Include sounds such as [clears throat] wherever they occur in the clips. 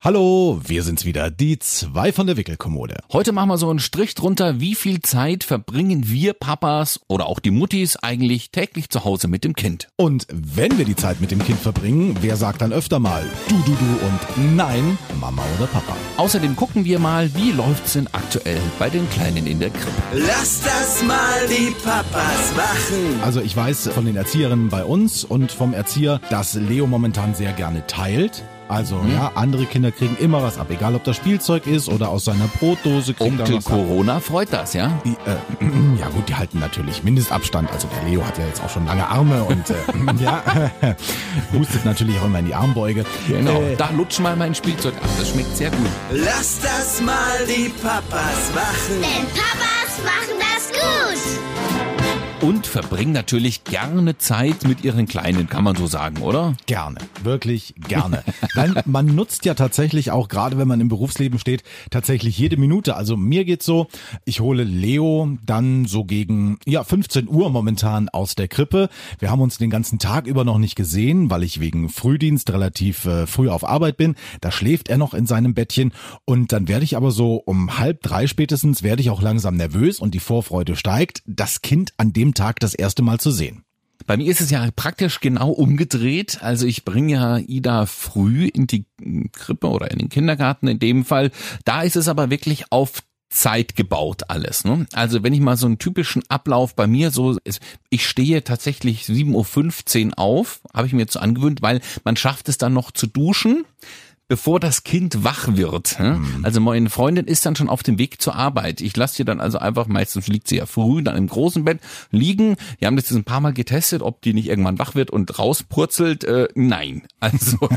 Hallo, wir sind's wieder, die zwei von der Wickelkommode. Heute machen wir so einen Strich drunter, wie viel Zeit verbringen wir Papas oder auch die Muttis eigentlich täglich zu Hause mit dem Kind? Und wenn wir die Zeit mit dem Kind verbringen, wer sagt dann öfter mal du, du, du und nein, Mama oder Papa? Außerdem gucken wir mal, wie läuft's denn aktuell bei den Kleinen in der Krippe. Lass das mal die Papas machen. Also ich weiß von den Erzieherinnen bei uns und vom Erzieher, dass Leo momentan sehr gerne teilt. Also Mhm. ja, andere Kinder kriegen immer was ab, egal ob das Spielzeug ist oder aus seiner Brotdose kriegen Onkel was ab. Corona freut das, ja? Die, äh, ja gut, die halten natürlich Mindestabstand. Also der Leo hat ja jetzt auch schon lange Arme und äh, [laughs] ja, [laughs] hustet natürlich auch immer in die Armbeuge. Genau. Äh, Da lutsch mal mein Spielzeug ab. Das schmeckt sehr gut. Lass das mal die Papas machen. Denn Papas machen das gut. Verbringen natürlich gerne Zeit mit ihren Kleinen, kann man so sagen, oder? Gerne, wirklich gerne. [laughs] Nein, man nutzt ja tatsächlich auch, gerade wenn man im Berufsleben steht, tatsächlich jede Minute. Also mir geht's so, ich hole Leo dann so gegen ja 15 Uhr momentan aus der Krippe. Wir haben uns den ganzen Tag über noch nicht gesehen, weil ich wegen Frühdienst relativ äh, früh auf Arbeit bin. Da schläft er noch in seinem Bettchen und dann werde ich aber so um halb drei spätestens werde ich auch langsam nervös und die Vorfreude steigt, das Kind an dem Tag das erste Mal zu sehen. Bei mir ist es ja praktisch genau umgedreht. Also ich bringe ja Ida früh in die Krippe oder in den Kindergarten in dem Fall. Da ist es aber wirklich auf Zeit gebaut alles. Ne? Also wenn ich mal so einen typischen Ablauf bei mir so ist, ich stehe tatsächlich 7.15 Uhr auf, habe ich mir so angewöhnt, weil man schafft es dann noch zu duschen bevor das Kind wach wird. ja? Also meine Freundin ist dann schon auf dem Weg zur Arbeit. Ich lasse sie dann also einfach, meistens liegt sie ja früh dann im großen Bett liegen. Wir haben das jetzt ein paar Mal getestet, ob die nicht irgendwann wach wird und rauspurzelt. Äh, nein. [laughs] Also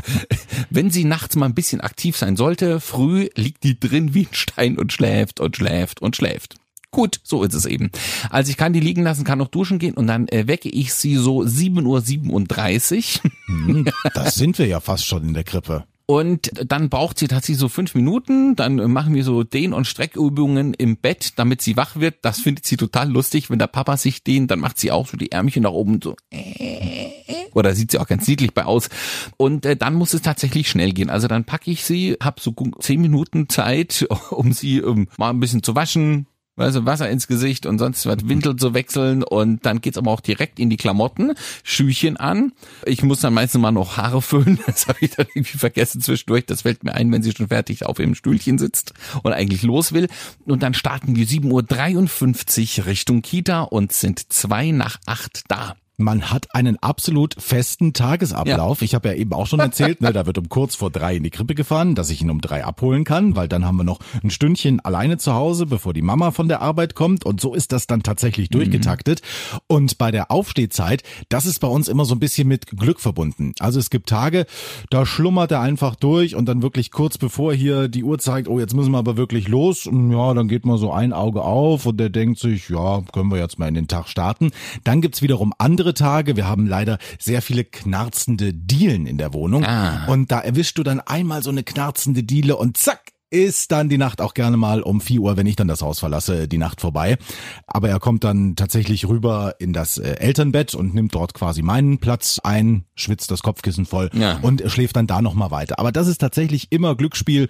wenn sie nachts mal ein bisschen aktiv sein sollte, früh liegt die drin wie ein Stein und schläft und schläft und schläft. Gut, so ist es eben. Also ich kann die liegen lassen, kann noch duschen gehen und dann äh, wecke ich sie so 7.37 Uhr. Hm, das sind wir ja fast schon in der Krippe. Und dann braucht sie tatsächlich so fünf Minuten. Dann machen wir so Dehn- und Streckübungen im Bett, damit sie wach wird. Das findet sie total lustig. Wenn der Papa sich dehnt, dann macht sie auch so die Ärmchen nach oben so. Oder sieht sie auch ganz niedlich bei aus. Und äh, dann muss es tatsächlich schnell gehen. Also dann packe ich sie, habe so zehn Minuten Zeit, [laughs] um sie ähm, mal ein bisschen zu waschen, also Wasser ins Gesicht und sonst was Windel zu wechseln und dann geht's aber auch direkt in die Klamotten, Schüchen an. Ich muss dann meistens mal noch Haare föhnen, [laughs] das habe ich dann irgendwie vergessen zwischendurch. Das fällt mir ein, wenn sie schon fertig auf ihrem Stühlchen sitzt und eigentlich los will. Und dann starten wir 7.53 Uhr Richtung Kita und sind zwei nach acht da. Man hat einen absolut festen Tagesablauf. Ich habe ja eben auch schon erzählt, ne, da wird um kurz vor drei in die Krippe gefahren, dass ich ihn um drei abholen kann, weil dann haben wir noch ein Stündchen alleine zu Hause, bevor die Mama von der Arbeit kommt. Und so ist das dann tatsächlich durchgetaktet. Und bei der Aufstehzeit, das ist bei uns immer so ein bisschen mit Glück verbunden. Also es gibt Tage, da schlummert er einfach durch und dann wirklich kurz bevor hier die Uhr zeigt, oh, jetzt müssen wir aber wirklich los. Ja, dann geht mal so ein Auge auf und der denkt sich, ja, können wir jetzt mal in den Tag starten. Dann gibt's wiederum andere Tage. Wir haben leider sehr viele knarzende Dielen in der Wohnung. Ah. Und da erwischst du dann einmal so eine knarzende Diele und zack, ist dann die Nacht auch gerne mal um 4 Uhr, wenn ich dann das Haus verlasse, die Nacht vorbei. Aber er kommt dann tatsächlich rüber in das äh, Elternbett und nimmt dort quasi meinen Platz ein, schwitzt das Kopfkissen voll Ja. und schläft dann da nochmal weiter. Aber das ist tatsächlich immer Glücksspiel.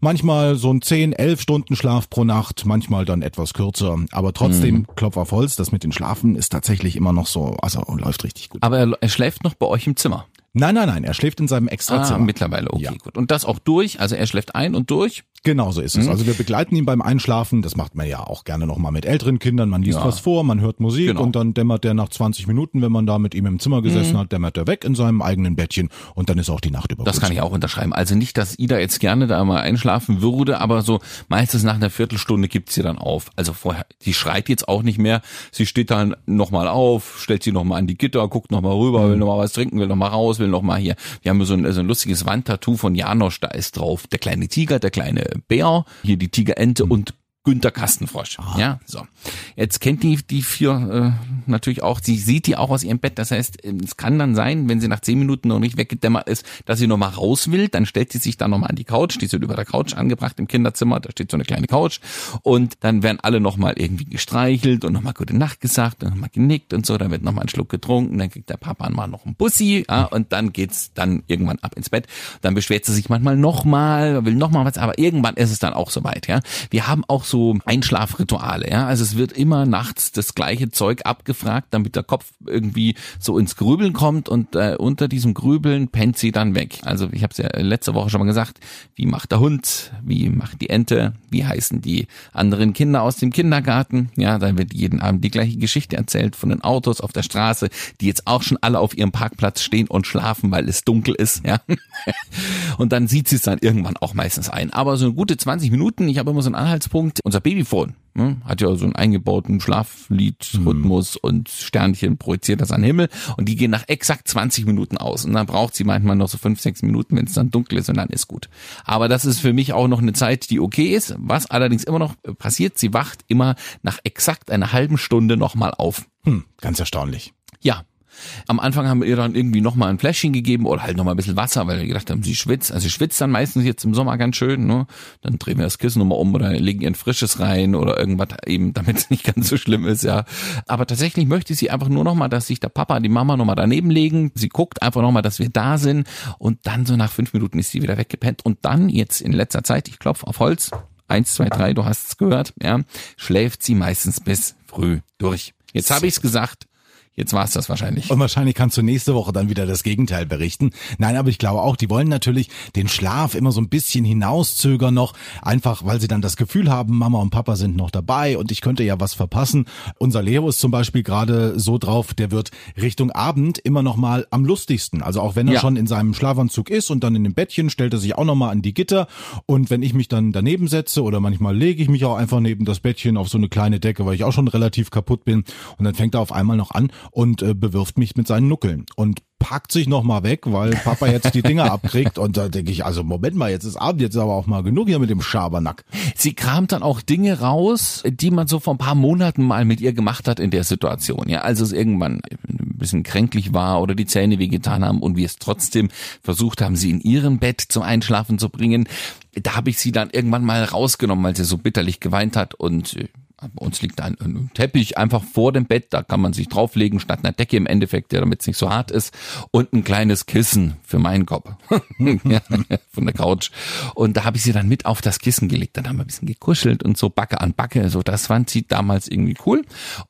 Manchmal so ein 10, 11 Stunden Schlaf pro Nacht, manchmal dann etwas kürzer. Aber trotzdem, Mhm. Klopf auf Holz, das mit den Schlafen ist tatsächlich immer noch so, also läuft richtig gut. Aber er, er schläft noch bei euch im Zimmer. Nein, nein, nein, er schläft in seinem Ah, Extrazimmer. mittlerweile, okay, Ja. gut. Und das auch durch, also er schläft ein und durch. Genau so ist es. Also wir begleiten ihn beim Einschlafen. Das macht man ja auch gerne nochmal mit älteren Kindern. Man liest Ja. was vor, man hört Musik Genau. und dann dämmert der nach 20 Minuten, wenn man da mit ihm im Zimmer gesessen hat, dämmert er weg in seinem eigenen Bettchen und dann ist auch die Nacht über. Das kann ich auch unterschreiben. Also nicht, dass Ida jetzt gerne da mal einschlafen würde, aber so meistens nach einer Viertelstunde gibt sie dann auf. Also vorher, die schreit jetzt auch nicht mehr. Sie steht dann nochmal auf, stellt sie nochmal an die Gitter, guckt nochmal rüber, will nochmal was trinken, will nochmal raus, will nochmal hier. Wir haben so ein, so ein lustiges Wandtattoo von Janosch, da ist drauf der kleine Tiger, der kleine Bär, hier die Tigerente und Günter Kastenfrosch. Ja, so. Jetzt kennt die die vier äh, natürlich auch, sie sieht die auch aus ihrem Bett. Das heißt, es kann dann sein, wenn sie nach zehn Minuten noch nicht weggedämmert ist, dass sie nochmal raus will. Dann stellt sie sich dann nochmal an die Couch, die sind über der Couch angebracht im Kinderzimmer, da steht so eine kleine Couch und dann werden alle nochmal irgendwie gestreichelt und nochmal gute Nacht gesagt und nochmal genickt und so. Dann wird nochmal ein Schluck getrunken, dann kriegt der Papa mal noch einen Bussi ja, und dann geht's dann irgendwann ab ins Bett. Dann beschwert sie sich manchmal nochmal, will nochmal was, aber irgendwann ist es dann auch soweit. Ja, wir haben auch so Einschlafrituale. Ja, also es wird immer nachts das gleiche Zeug abgefragt, damit der Kopf irgendwie so ins Grübeln kommt und äh, unter diesem Grübeln pennt sie dann weg. Also ich habe es ja letzte Woche schon mal gesagt, wie macht der Hund, wie macht die Ente, wie heißen die anderen Kinder aus dem Kindergarten. Ja, da wird jeden Abend die gleiche Geschichte erzählt von den Autos auf der Straße, die jetzt auch schon alle auf ihrem Parkplatz stehen und schlafen, weil es dunkel ist. Ja, [laughs] und dann sieht sie es dann irgendwann auch meistens ein. Aber so eine gute 20 Minuten, ich habe immer so einen Anhaltspunkt, unser Babyphone ne, hat ja so einen eingebauten Schlafliedrhythmus mhm. und Sternchen projiziert das an den Himmel und die gehen nach exakt 20 Minuten aus und dann braucht sie manchmal noch so 5, 6 Minuten, wenn es dann dunkel ist und dann ist gut. Aber das ist für mich auch noch eine Zeit, die okay ist. Was allerdings immer noch passiert, sie wacht immer nach exakt einer halben Stunde nochmal auf. Hm, ganz erstaunlich. Ja, am Anfang haben wir ihr dann irgendwie nochmal ein Fläschchen gegeben oder halt nochmal ein bisschen Wasser, weil wir gedacht haben, sie schwitzt. Also sie schwitzt dann meistens jetzt im Sommer ganz schön. Ne? Dann drehen wir das Kissen nochmal um oder legen ihr ein frisches rein oder irgendwas eben, damit es [laughs] nicht ganz so schlimm ist, ja. Aber tatsächlich möchte sie einfach nur nochmal, dass sich der Papa, die Mama nochmal daneben legen. Sie guckt einfach nochmal, dass wir da sind und dann so nach fünf Minuten ist sie wieder weggepennt und dann jetzt in letzter Zeit, ich klopfe auf Holz, eins, zwei, drei, du hast es gehört, ja, schläft sie meistens bis früh durch. Jetzt habe ich es gesagt. Jetzt war es das wahrscheinlich. Und wahrscheinlich kannst du nächste Woche dann wieder das Gegenteil berichten. Nein, aber ich glaube auch, die wollen natürlich den Schlaf immer so ein bisschen hinauszögern noch, einfach weil sie dann das Gefühl haben, Mama und Papa sind noch dabei und ich könnte ja was verpassen. Unser Leo ist zum Beispiel gerade so drauf, der wird Richtung Abend immer noch mal am lustigsten. Also auch wenn er ja. schon in seinem Schlafanzug ist und dann in dem Bettchen, stellt er sich auch noch mal an die Gitter und wenn ich mich dann daneben setze oder manchmal lege ich mich auch einfach neben das Bettchen auf so eine kleine Decke, weil ich auch schon relativ kaputt bin und dann fängt er auf einmal noch an und äh, bewirft mich mit seinen Nuckeln und packt sich noch mal weg, weil Papa jetzt die Dinger [laughs] abkriegt und da denke ich, also Moment mal, jetzt ist Abend, jetzt ist aber auch mal genug hier mit dem Schabernack. Sie kramt dann auch Dinge raus, die man so vor ein paar Monaten mal mit ihr gemacht hat in der Situation. Ja, also es irgendwann ein bisschen kränklich war oder die Zähne wehgetan haben und wir es trotzdem versucht haben, sie in ihrem Bett zum Einschlafen zu bringen. Da habe ich sie dann irgendwann mal rausgenommen, weil sie so bitterlich geweint hat und äh, bei uns liegt ein, ein, Teppich einfach vor dem Bett, da kann man sich drauflegen, statt einer Decke im Endeffekt, ja, damit es nicht so hart ist. Und ein kleines Kissen für meinen Kopf. [laughs] ja, von der Couch. Und da habe ich sie dann mit auf das Kissen gelegt. Dann haben wir ein bisschen gekuschelt und so Backe an Backe. So, das fand sie damals irgendwie cool.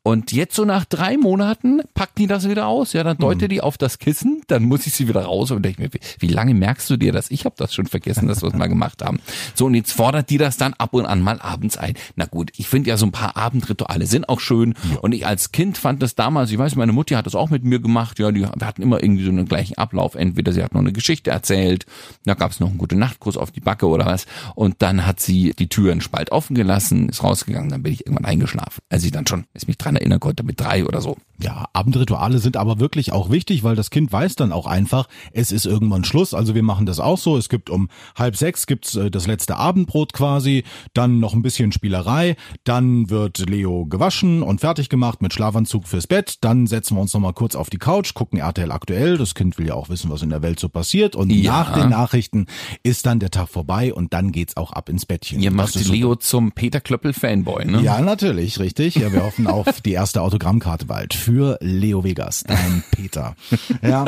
Und jetzt so nach drei Monaten packt die das wieder aus. Ja, dann deutet hm. die auf das Kissen, dann muss ich sie wieder raus und denke mir, wie, wie lange merkst du dir das? Ich habe das schon vergessen, dass wir es mal gemacht haben. So, und jetzt fordert die das dann ab und an mal abends ein. Na gut, ich finde ja so ein paar paar Abendrituale sind auch schön. Ja. Und ich als Kind fand das damals, ich weiß, meine Mutti hat das auch mit mir gemacht. Ja, die, wir hatten immer irgendwie so einen gleichen Ablauf. Entweder sie hat noch eine Geschichte erzählt, da gab es noch einen guten Nachtkuss auf die Backe oder was. Und dann hat sie die Tür einen Spalt offen gelassen, ist rausgegangen, dann bin ich irgendwann eingeschlafen. Als ich dann schon, als ich mich dran erinnern konnte, mit drei oder so. Ja, Abendrituale sind aber wirklich auch wichtig, weil das Kind weiß dann auch einfach, es ist irgendwann Schluss. Also wir machen das auch so. Es gibt um halb sechs gibt's äh, das letzte Abendbrot quasi, dann noch ein bisschen Spielerei, dann wird Leo gewaschen und fertig gemacht mit Schlafanzug fürs Bett. Dann setzen wir uns nochmal kurz auf die Couch, gucken RTL aktuell. Das Kind will ja auch wissen, was in der Welt so passiert. Und ja. nach den Nachrichten ist dann der Tag vorbei und dann geht's auch ab ins Bettchen. Ihr macht Leo super. zum Peter Klöppel Fanboy, ne? Ja, natürlich, richtig. Ja, wir hoffen auf die erste Autogrammkarte bald für Leo Vegas, dein Peter. Ja,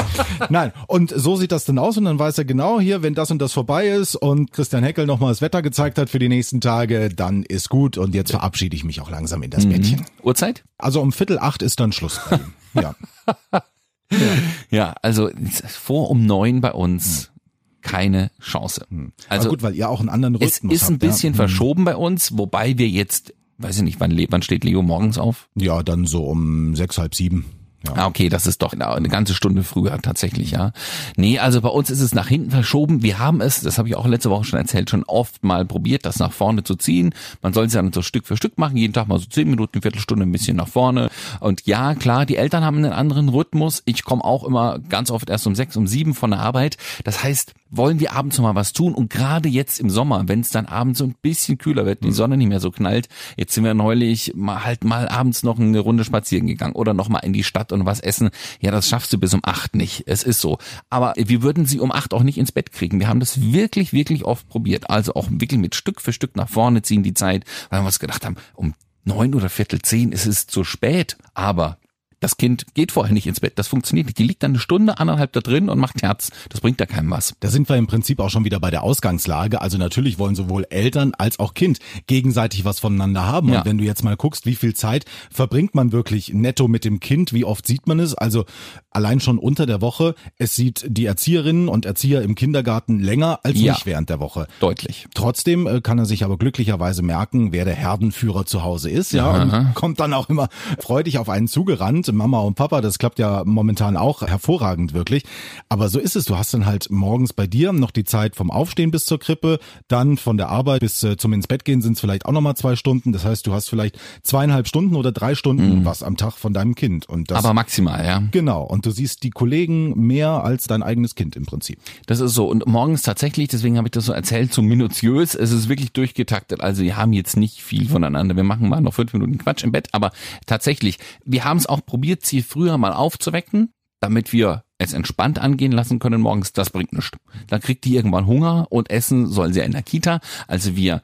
nein. Und so sieht das dann aus und dann weiß er genau hier, wenn das und das vorbei ist und Christian Heckel nochmal das Wetter gezeigt hat für die nächsten Tage, dann ist gut und jetzt verabschiede ich mich auch langsam in das mhm. Bettchen. Uhrzeit? Also um Viertel acht ist dann Schluss bei ihm. Ja. [laughs] ja. ja, also vor um neun bei uns. keine Chance. Hm. Also Aber gut, weil ihr auch einen anderen Rhythmus Es ist habt, ein bisschen ja. Hm. verschoben bei uns, wobei wir jetzt weiß ich nicht, wann, wann steht Leo morgens auf? Ja, dann so um sechs, halb sieben. Ja. Ah, okay, das ist doch eine ganze Stunde früher tatsächlich, ja. Nee, also bei uns ist es nach hinten verschoben. Wir haben es, das habe ich auch letzte Woche schon erzählt, schon oft mal probiert, das nach vorne zu ziehen. Man soll es dann so Stück für Stück machen, jeden Tag mal so zehn Minuten, Viertelstunde ein bisschen nach vorne. Und ja, klar, die Eltern haben einen anderen Rhythmus. Ich komme auch immer ganz oft erst um sechs, um sieben von der Arbeit. Das heißt, wollen wir abends noch mal was tun und gerade jetzt im Sommer, wenn es dann abends so ein bisschen kühler wird, die Sonne nicht mehr so knallt, jetzt sind wir neulich mal halt mal abends noch eine Runde spazieren gegangen oder noch mal in die Stadt und was essen. Ja, das schaffst du bis um acht nicht. Es ist so. Aber wir würden sie um acht auch nicht ins Bett kriegen. Wir haben das wirklich, wirklich oft probiert. Also auch wirklich mit Stück für Stück nach vorne ziehen die Zeit, weil wir uns gedacht haben, um neun oder Viertel zehn ist es zu spät. Aber das Kind geht vorher nicht ins Bett. Das funktioniert nicht. Die liegt dann eine Stunde, anderthalb da drin und macht Herz. Das bringt ja keinem was. Da sind wir im Prinzip auch schon wieder bei der Ausgangslage. Also natürlich wollen sowohl Eltern als auch Kind gegenseitig was voneinander haben. Ja. Und wenn du jetzt mal guckst, wie viel Zeit verbringt man wirklich netto mit dem Kind, wie oft sieht man es? Also allein schon unter der Woche. Es sieht die Erzieherinnen und Erzieher im Kindergarten länger als Ja. nicht während der Woche. Deutlich. Trotzdem äh, kann er sich aber glücklicherweise merken, wer der Herdenführer zu Hause ist, ja, und kommt dann auch immer freudig auf einen zugerannt, Mama und Papa, das klappt ja momentan auch hervorragend wirklich. Aber so ist es, du hast dann halt morgens bei dir noch die Zeit vom Aufstehen bis zur Krippe, dann von der Arbeit bis äh, zum ins Bett gehen sind es vielleicht auch nochmal zwei Stunden. Das heißt, du hast vielleicht zweieinhalb Stunden oder drei Stunden was am Tag von deinem Kind. Und das Aber maximal, ja. Genau, und du siehst die Kollegen mehr als dein eigenes Kind im Prinzip. Das ist so. Und morgens tatsächlich, deswegen habe ich das so erzählt, so minutiös. Es ist wirklich durchgetaktet. Also wir haben jetzt nicht viel voneinander. Wir machen mal noch fünf Minuten Quatsch im Bett. Aber tatsächlich, wir haben es auch probiert, sie früher mal aufzuwecken, damit wir es entspannt angehen lassen können morgens. Das bringt nichts. Dann kriegt die irgendwann Hunger und essen soll sie in der Kita. Also wir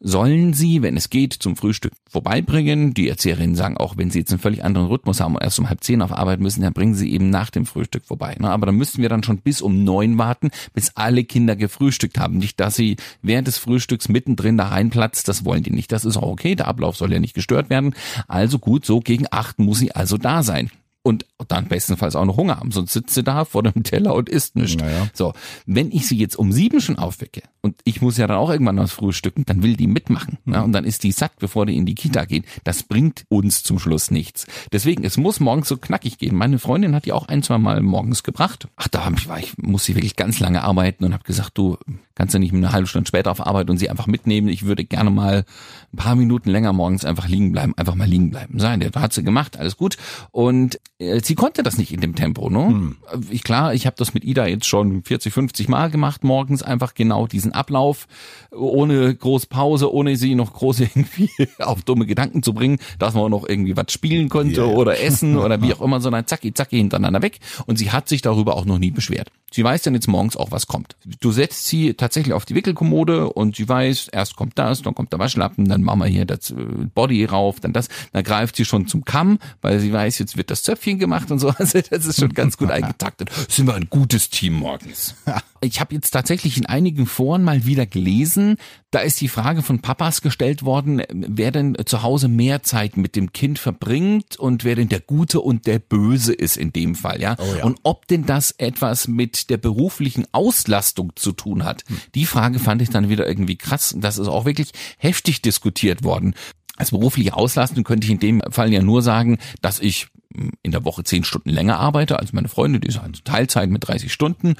sollen sie, wenn es geht, zum Frühstück vorbeibringen. Die Erzieherinnen sagen auch, wenn sie jetzt einen völlig anderen Rhythmus haben und erst um halb zehn auf Arbeit müssen, dann bringen sie eben nach dem Frühstück vorbei. Ne? Aber dann müssten wir dann schon bis um neun warten, bis alle Kinder gefrühstückt haben. Nicht, dass sie während des Frühstücks mittendrin da reinplatzt, das wollen die nicht. Das ist auch okay, der Ablauf soll ja nicht gestört werden. Also gut, so gegen acht muss sie also da sein. Und dann bestenfalls auch noch Hunger haben, sonst sitzt sie da vor dem Teller und isst nichts. Naja. So, wenn ich sie jetzt um sieben schon aufwecke und ich muss ja dann auch irgendwann was frühstücken, dann will die mitmachen. Ja, und dann ist die satt, bevor die in die Kita geht. Das bringt uns zum Schluss nichts. Deswegen, es muss morgens so knackig gehen. Meine Freundin hat die auch ein, zwei Mal morgens gebracht. Ach, da hab ich, war ich, muss sie wirklich ganz lange arbeiten und habe gesagt, du kannst ja nicht eine halbe Stunde später auf Arbeit und sie einfach mitnehmen. Ich würde gerne mal ein paar Minuten länger morgens einfach liegen bleiben, einfach mal liegen bleiben. Sein, der hat sie gemacht, alles gut. Und äh, sie konnte das nicht in dem Tempo. Ne? Ich klar, ich habe das mit Ida jetzt schon 40, 50 Mal gemacht morgens, einfach genau diesen Ablauf, ohne groß Pause, ohne sie noch groß [laughs] irgendwie auf dumme Gedanken zu bringen, dass man noch irgendwie was spielen konnte ja. oder essen [laughs] oder wie auch immer, sondern zacki, zacki hintereinander weg. Und sie hat sich darüber auch noch nie beschwert. Sie weiß dann jetzt morgens auch, was kommt. Du setzt sie tatsächlich auf die Wickelkommode und sie weiß, erst kommt das, dann kommt der Waschlappen, dann machen wir hier das äh, Body rauf, dann das, dann greift sie schon zum Kamm, weil sie weiß, jetzt wird das Zöpfchen gemacht und so. [laughs] Also das ist schon ganz gut [laughs] eingetaktet. Sind wir ein gutes Team morgens. [laughs] Ich habe jetzt tatsächlich in einigen Foren mal wieder gelesen, da ist die Frage von Papas gestellt worden, wer denn zu Hause mehr Zeit mit dem Kind verbringt und wer denn der Gute und der Böse ist in dem Fall, ja. Oh ja. Und ob denn das etwas mit der beruflichen Auslastung zu tun hat. Die Frage fand ich dann wieder irgendwie krass. Das ist auch wirklich heftig diskutiert worden. Als berufliche Auslastung könnte ich in dem Fall ja nur sagen, dass ich mm, in der Woche zehn Stunden länger arbeite als meine Freunde, die ist halt Teilzeit mit 30 Stunden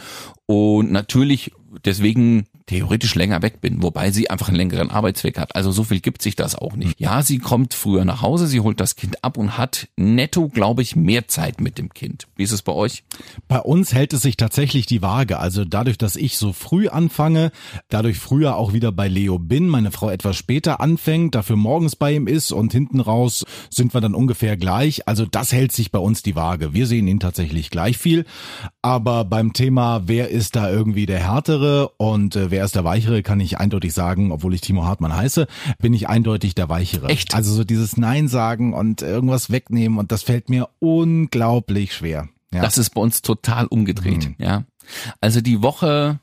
und natürlich deswegen theoretisch länger weg bin, wobei sie einfach einen längeren Arbeitsweg hat. Also so viel gibt sich das auch nicht. Ja, sie kommt früher nach Hause, sie holt das Kind ab und hat netto, glaube ich, mehr Zeit mit dem Kind. Wie ist es bei euch? Bei uns hält es sich tatsächlich die Waage. Also dadurch, dass ich so früh anfange, dadurch früher auch wieder bei Leo bin, meine Frau etwas später anfängt, dafür morgens bei ihm ist und hinten raus sind wir dann ungefähr gleich. Also das hält sich bei uns die Waage. Wir sehen ihn tatsächlich gleich viel. Aber beim Thema, wer ist da irgendwie der Härtere und äh, wer ist der Weichere, kann ich eindeutig sagen, obwohl ich Timo Hartmann heiße, bin ich eindeutig der Weichere. Echt? Also so dieses Nein sagen und irgendwas wegnehmen und das fällt mir unglaublich schwer. Ja. Das ist bei uns total umgedreht, ja. Also die Woche,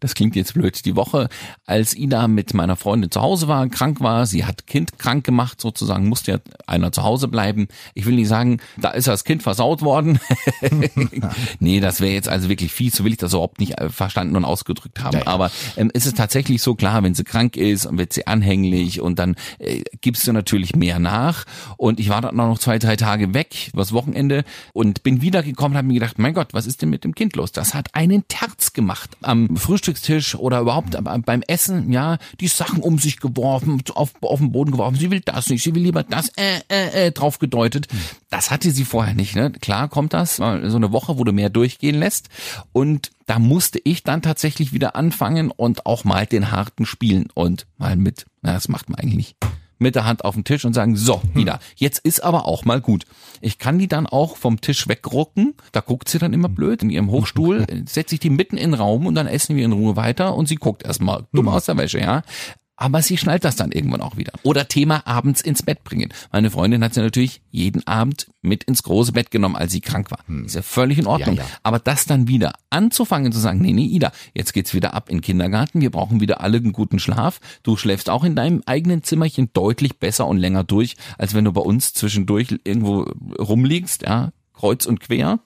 das klingt jetzt blöd, die Woche, als Ida mit meiner Freundin zu Hause war, krank war, sie hat Kind krank gemacht sozusagen, musste ja einer zu Hause bleiben. Ich will nicht sagen, da ist das Kind versaut worden. [laughs] [laughs] nee, das wäre jetzt also wirklich fies, so will ich das überhaupt nicht äh, verstanden und ausgedrückt haben. Ja, ja. Aber ähm, es ist tatsächlich so klar, wenn sie krank ist und wird sie anhänglich und dann äh, gibst du natürlich mehr nach. Und ich war dann noch zwei, drei Tage weg, übers Wochenende und bin wiedergekommen und habe mir gedacht, mein Gott, was ist denn mit dem Kind los? Das hat einen Terz gemacht am Frühstückstisch oder überhaupt beim Essen, ja, die Sachen um sich geworfen, auf, auf den Boden geworfen. Sie will das nicht, sie will lieber das, äh, äh, äh, drauf gedeutet. Das hatte sie vorher nicht, ne? Klar kommt das, so eine Woche, wo du mehr durchgehen lässt. Und da musste ich dann tatsächlich wieder anfangen und auch mal den harten spielen und mal mit, na, das macht man eigentlich nicht mit der Hand auf den Tisch und sagen, so, Ida, jetzt ist aber auch mal gut. Ich kann die dann auch vom Tisch wegrucken, da guckt sie dann immer blöd in ihrem Hochstuhl, [laughs] setze ich die mitten in den Raum und dann essen wir in Ruhe weiter und sie guckt erstmal dumm aus der Wäsche, ja aber sie schnallt das dann irgendwann auch wieder. Oder Thema abends ins Bett bringen. Meine Freundin hat sie natürlich jeden Abend mit ins große Bett genommen, als sie krank war. Hm. Ist ja völlig in Ordnung. Ja, ja. Aber das dann wieder anzufangen zu sagen, nee, nee, Ida, jetzt geht's wieder ab in den Kindergarten, wir brauchen wieder alle einen guten Schlaf. Du schläfst auch in deinem eigenen Zimmerchen deutlich besser und länger durch, als wenn du bei uns zwischendurch irgendwo rumliegst, ja, kreuz und quer.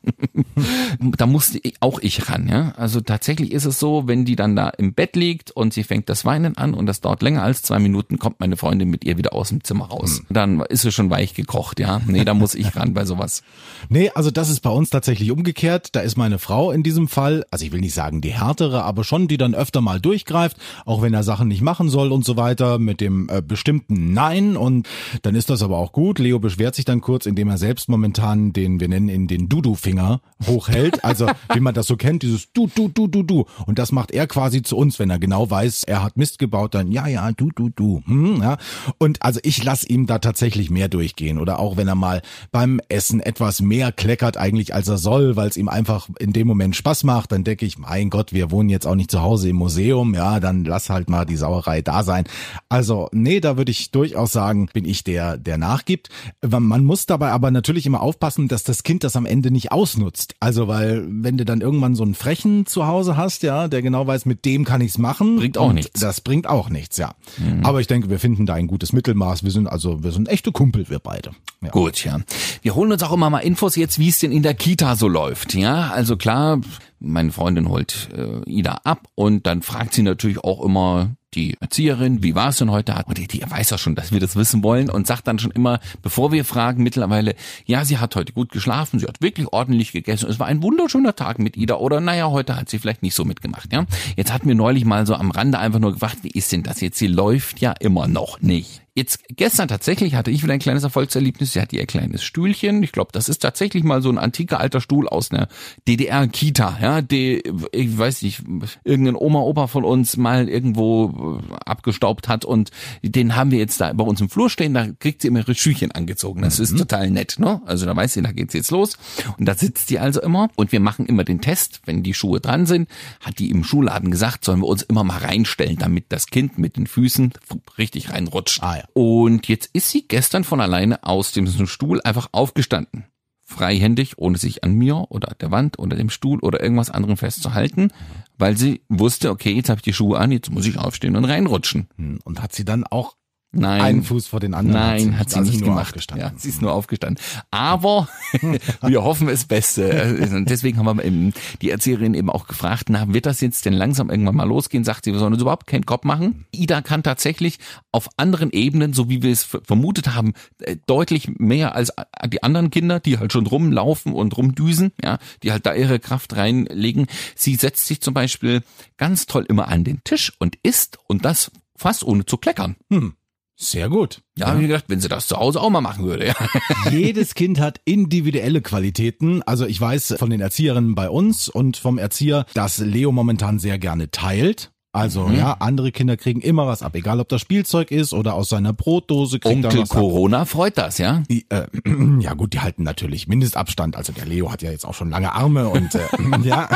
[laughs] da musste auch ich ran, ja. Also tatsächlich ist es so, wenn die dann da im Bett liegt und sie fängt das Weinen an und das dauert länger als zwei Minuten, kommt meine Freundin mit ihr wieder aus dem Zimmer raus. Hm. Dann ist sie schon weich gekocht, ja. Nee, da muss ich ran bei sowas. [laughs] Nee, also das ist bei uns tatsächlich umgekehrt. Da ist meine Frau in diesem Fall, also ich will nicht sagen die härtere, aber schon die dann öfter mal durchgreift, auch wenn er Sachen nicht machen soll und so weiter, mit dem äh, bestimmten Nein. Und dann ist das aber auch gut. Leo beschwert sich dann kurz, indem er selbst momentan den, wir nennen in, in den Dudu-Finger hochhält. Also wie man das so kennt, dieses Du, Du, Du, Du, Du. Und das macht er quasi zu uns, wenn er genau weiß, er hat Mist gebaut, dann ja, ja, Du, Du, Du. Hm, ja. Und also ich lasse ihm da tatsächlich mehr durchgehen. Oder auch wenn er mal beim Essen etwas mehr kleckert eigentlich, als er soll, weil es ihm einfach in dem Moment Spaß macht, dann denke ich, mein Gott, wir wohnen jetzt auch nicht zu Hause im Museum, ja, dann lass halt mal die Sauerei da sein. Also nee, da würde ich durchaus sagen, bin ich der, der nachgibt. Man muss dabei aber natürlich immer aufpassen, dass das Kind das am Ende nicht ausnutzt. Also, weil wenn du dann irgendwann so einen Frechen zu Hause hast, ja, der genau weiß, mit dem kann ich's machen. Bringt auch nichts. Das bringt auch nichts, ja. Mhm. Aber ich denke, wir finden da ein gutes Mittelmaß. Wir sind also, wir sind echte Kumpel, wir beide. Ja. Gut, ja. Wir holen uns auch immer mal Infos jetzt, wie es denn in der Kita so läuft, ja. Also klar, meine Freundin holt äh, Ida ab und dann fragt sie natürlich auch immer, die Erzieherin, wie war es denn heute? Und die, die weiß ja schon, dass wir das wissen wollen und sagt dann schon immer, bevor wir fragen, mittlerweile, ja, sie hat heute gut geschlafen, sie hat wirklich ordentlich gegessen, es war ein wunderschöner Tag mit Ida oder naja, heute hat sie vielleicht nicht so mitgemacht, ja. Jetzt hatten wir neulich mal so am Rande einfach nur gefragt, wie ist denn das jetzt? Sie läuft ja immer noch nicht. Jetzt gestern tatsächlich hatte ich wieder ein kleines Erfolgserlebnis. Sie hatte ihr kleines Stühlchen. Ich glaube, das ist tatsächlich mal so ein antiker alter Stuhl aus einer DDR-Kita. Ja, die, ich weiß nicht, irgendein Oma, Opa von uns mal irgendwo äh, abgestaubt hat und den haben wir jetzt da bei uns im Flur stehen. Da kriegt sie immer ihre Schüchchen angezogen. Das mhm. ist total nett, ne? Also da weiß sie, da geht's jetzt los. Und da sitzt die also immer und wir machen immer den Test, wenn die Schuhe dran sind. Hat die im Schuhladen gesagt, sollen wir uns immer mal reinstellen, damit das Kind mit den Füßen richtig reinrutscht. Ah, ja. Und jetzt ist sie gestern von alleine aus dem Stuhl einfach aufgestanden. Freihändig, ohne sich an mir oder der Wand oder dem Stuhl oder irgendwas anderem festzuhalten, weil sie wusste, okay, jetzt habe ich die Schuhe an, jetzt muss ich aufstehen und reinrutschen. Hm, und hat sie dann auch Nein. Einen Fuß vor den anderen. Nein, hat sie, hat sie nicht gemacht. Ja, sie ist nur aufgestanden. Aber [laughs] wir hoffen es Beste. Deswegen haben wir eben die Erzieherin eben auch gefragt, na, wird das jetzt denn langsam irgendwann mal losgehen? Sagt sie, wir sollen uns überhaupt keinen Kopf machen. Ida kann tatsächlich auf anderen Ebenen, so wie wir es vermutet haben, äh, deutlich mehr als die anderen Kinder, die halt schon rumlaufen und rumdüsen, ja, die halt da ihre Kraft reinlegen. Sie setzt sich zum Beispiel ganz toll immer an den Tisch und isst und das fast ohne zu kleckern. Hm. Sehr gut. Ja, ja. wie gedacht, wenn sie das zu Hause auch mal machen würde. Ja. [laughs] Jedes Kind hat individuelle Qualitäten. Also ich weiß von den Erzieherinnen bei uns und vom Erzieher, dass Leo momentan sehr gerne teilt. Also mhm. ja, andere Kinder kriegen immer was ab, egal ob das Spielzeug ist oder aus seiner Brotdose kriegt Onkel was Corona ab. freut das, ja? Die, äh, [clears throat] ja gut, die halten natürlich Mindestabstand. Also der Leo hat ja jetzt auch schon lange Arme und äh, [laughs] [laughs] ja,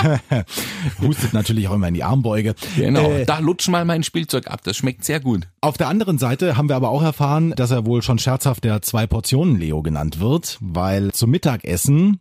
[laughs] hustet natürlich auch immer in die Armbeuge. Genau, äh, da lutsch mal mein Spielzeug ab, das schmeckt sehr gut. Auf der anderen Seite haben wir aber auch erfahren, dass er wohl schon scherzhaft der zwei Portionen Leo genannt wird, weil zum Mittagessen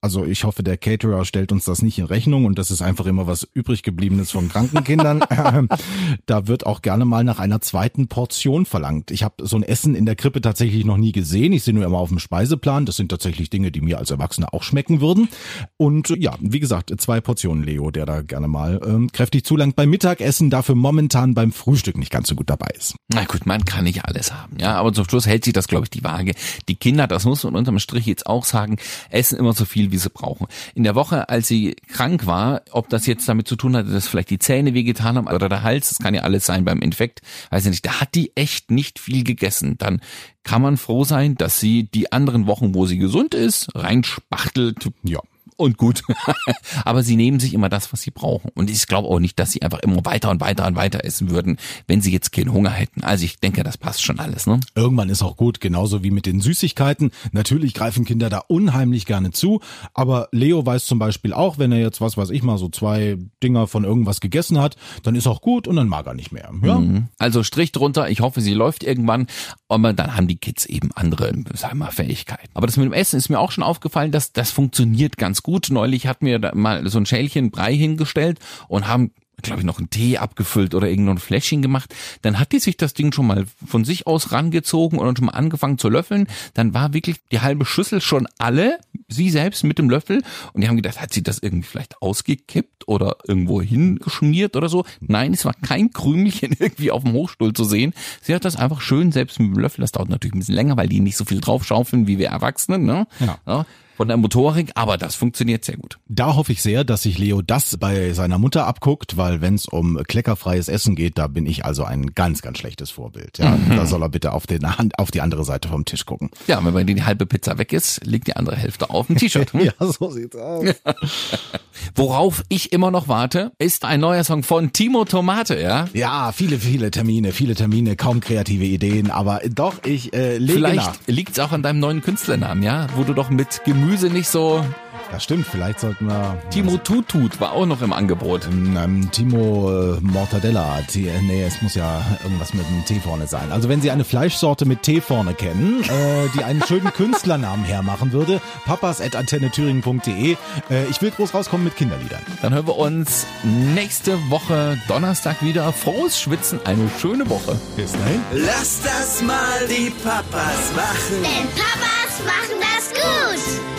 also ich hoffe, der Caterer stellt uns das nicht in Rechnung und das ist einfach immer was übrig gebliebenes von kranken Kindern. [laughs] da wird auch gerne mal nach einer zweiten Portion verlangt. Ich habe so ein Essen in der Krippe tatsächlich noch nie gesehen. Ich sehe nur immer auf dem Speiseplan. Das sind tatsächlich Dinge, die mir als Erwachsener auch schmecken würden. Und ja, wie gesagt, zwei Portionen Leo, der da gerne mal ähm, kräftig zulangt beim Mittagessen, dafür momentan beim Frühstück nicht ganz so gut dabei ist. Na gut, man kann nicht alles haben, ja, aber zum Schluss hält sich das, glaube ich, die Waage. Die Kinder, das muss man unterm Strich jetzt auch sagen, es essen immer so viel, wie sie brauchen. In der Woche, als sie krank war, ob das jetzt damit zu tun hatte, dass vielleicht die Zähne wehgetan haben oder der Hals, das kann ja alles sein beim Infekt, weiß ich nicht, da hat die echt nicht viel gegessen. Dann kann man froh sein, dass sie die anderen Wochen, wo sie gesund ist, reinspachtelt. Ja und gut. [laughs] Aber sie nehmen sich immer das, was sie brauchen. Und ich glaube auch nicht, dass sie einfach immer weiter und weiter und weiter essen würden, wenn sie jetzt keinen Hunger hätten. Also ich denke, das passt schon alles. Ne? Irgendwann ist auch gut, genauso wie mit den Süßigkeiten. Natürlich greifen Kinder da unheimlich gerne zu. Aber Leo weiß zum Beispiel auch, wenn er jetzt, was weiß ich mal, so zwei Dinger von irgendwas gegessen hat, dann ist auch gut und dann mag er nicht mehr. Ja? Mhm. Also Strich drunter. Ich hoffe, sie läuft irgendwann. Aber dann haben die Kids eben andere, sagen wir mal, Fähigkeiten. Aber das mit dem Essen ist mir auch schon aufgefallen, dass das funktioniert ganz gut gut. Neulich hatten wir da mal so ein Schälchen Brei hingestellt und haben glaube ich, noch einen Tee abgefüllt oder irgendein Fläschchen gemacht. Dann hat die sich das Ding schon mal von sich aus rangezogen und schon mal angefangen zu löffeln. Dann war wirklich die halbe Schüssel schon alle, sie selbst mit dem Löffel. Und die haben gedacht, hat sie das irgendwie vielleicht ausgekippt oder irgendwo hingeschmiert oder so? Nein, es war kein Krümelchen [laughs] irgendwie auf dem Hochstuhl zu sehen. Sie hat das einfach schön selbst mit dem Löffel. Das dauert natürlich ein bisschen länger, weil die nicht so viel draufschaufeln wie wir Erwachsenen. Ne? Ja. ja von der Motorik, aber das funktioniert sehr gut. Da hoffe ich sehr, dass sich Leo das bei seiner Mutter abguckt, weil wenn es um kleckerfreies Essen geht, da bin ich also ein ganz, ganz schlechtes Vorbild. Ja, mhm. da soll er bitte auf, den, auf die andere Seite vom Tisch gucken. Ja, wenn die halbe Pizza weg ist, liegt die andere Hälfte auf dem T-Shirt. [laughs] ja, so sieht's aus. [laughs] Worauf ich immer noch warte, ist ein neuer Song von Timo Tomate, ja? Ja, viele, viele Termine, viele Termine, kaum kreative Ideen, aber doch, ich äh, lege Vielleicht nach. liegt's auch an deinem neuen Künstlernamen, ja? Wo du doch mit Gemüse Gemüse nicht so das stimmt, vielleicht sollten wir. Timo Tutut war auch noch im Angebot. Ähm, Timo äh, Mortadella. T äh, nee, es muss ja irgendwas mit einem T vorne sein. Also wenn Sie eine Fleischsorte mit T vorne kennen, äh, die einen schönen [laughs] Künstlernamen hermachen würde, papas.antennethüringen.de. Äh, ich will groß rauskommen mit Kinderliedern. Dann hören wir uns nächste Woche Donnerstag wieder. Frohes Schwitzen, eine schöne Woche. Bis dahin. Lass das mal die Papas machen. Denn Papas machen das gut.